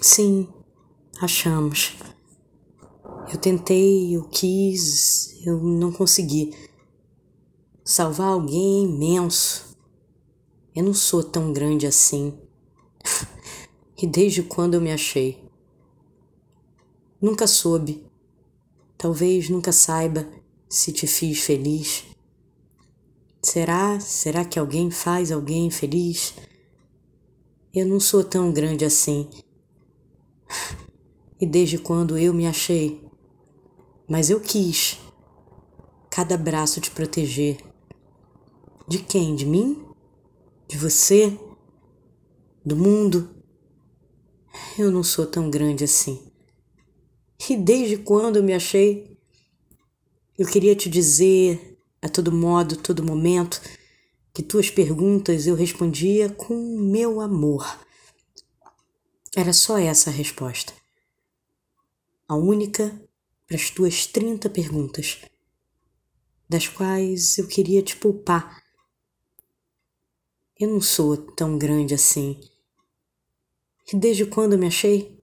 Sim, achamos. Eu tentei, eu quis, eu não consegui. Salvar alguém é imenso. Eu não sou tão grande assim. e desde quando eu me achei? Nunca soube. Talvez nunca saiba se te fiz feliz. Será? Será que alguém faz alguém feliz? Eu não sou tão grande assim. E desde quando eu me achei? Mas eu quis cada braço te proteger. De quem? De mim? De você? Do mundo? Eu não sou tão grande assim. E desde quando eu me achei? Eu queria te dizer a todo modo, todo momento, que tuas perguntas eu respondia com meu amor. Era só essa a resposta. A única para as tuas 30 perguntas, das quais eu queria te poupar. Eu não sou tão grande assim. E desde quando me achei?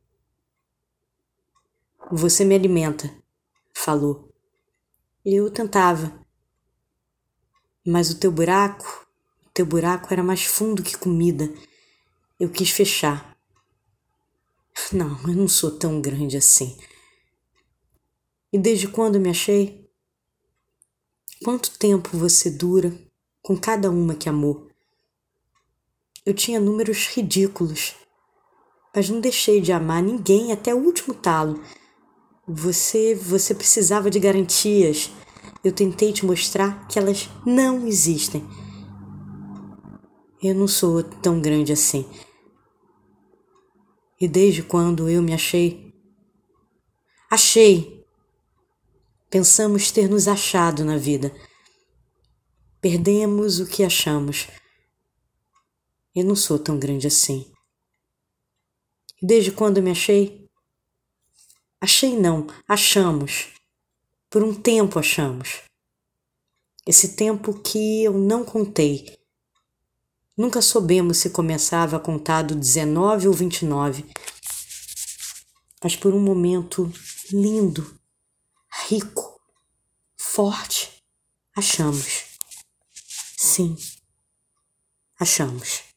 Você me alimenta, falou. Eu tentava, mas o teu buraco, o teu buraco era mais fundo que comida. Eu quis fechar. Não, eu não sou tão grande assim. E desde quando me achei? Quanto tempo você dura com cada uma que amou? Eu tinha números ridículos, mas não deixei de amar ninguém até o último talo. Você, você precisava de garantias eu tentei te mostrar que elas não existem. Eu não sou tão grande assim. E desde quando eu me achei? Achei! Pensamos ter nos achado na vida. Perdemos o que achamos. Eu não sou tão grande assim. Desde quando me achei? Achei não, achamos. Por um tempo achamos. Esse tempo que eu não contei. Nunca soubemos se começava a contar do 19 ou 29. Mas por um momento lindo, rico, forte, achamos. Sim, achamos.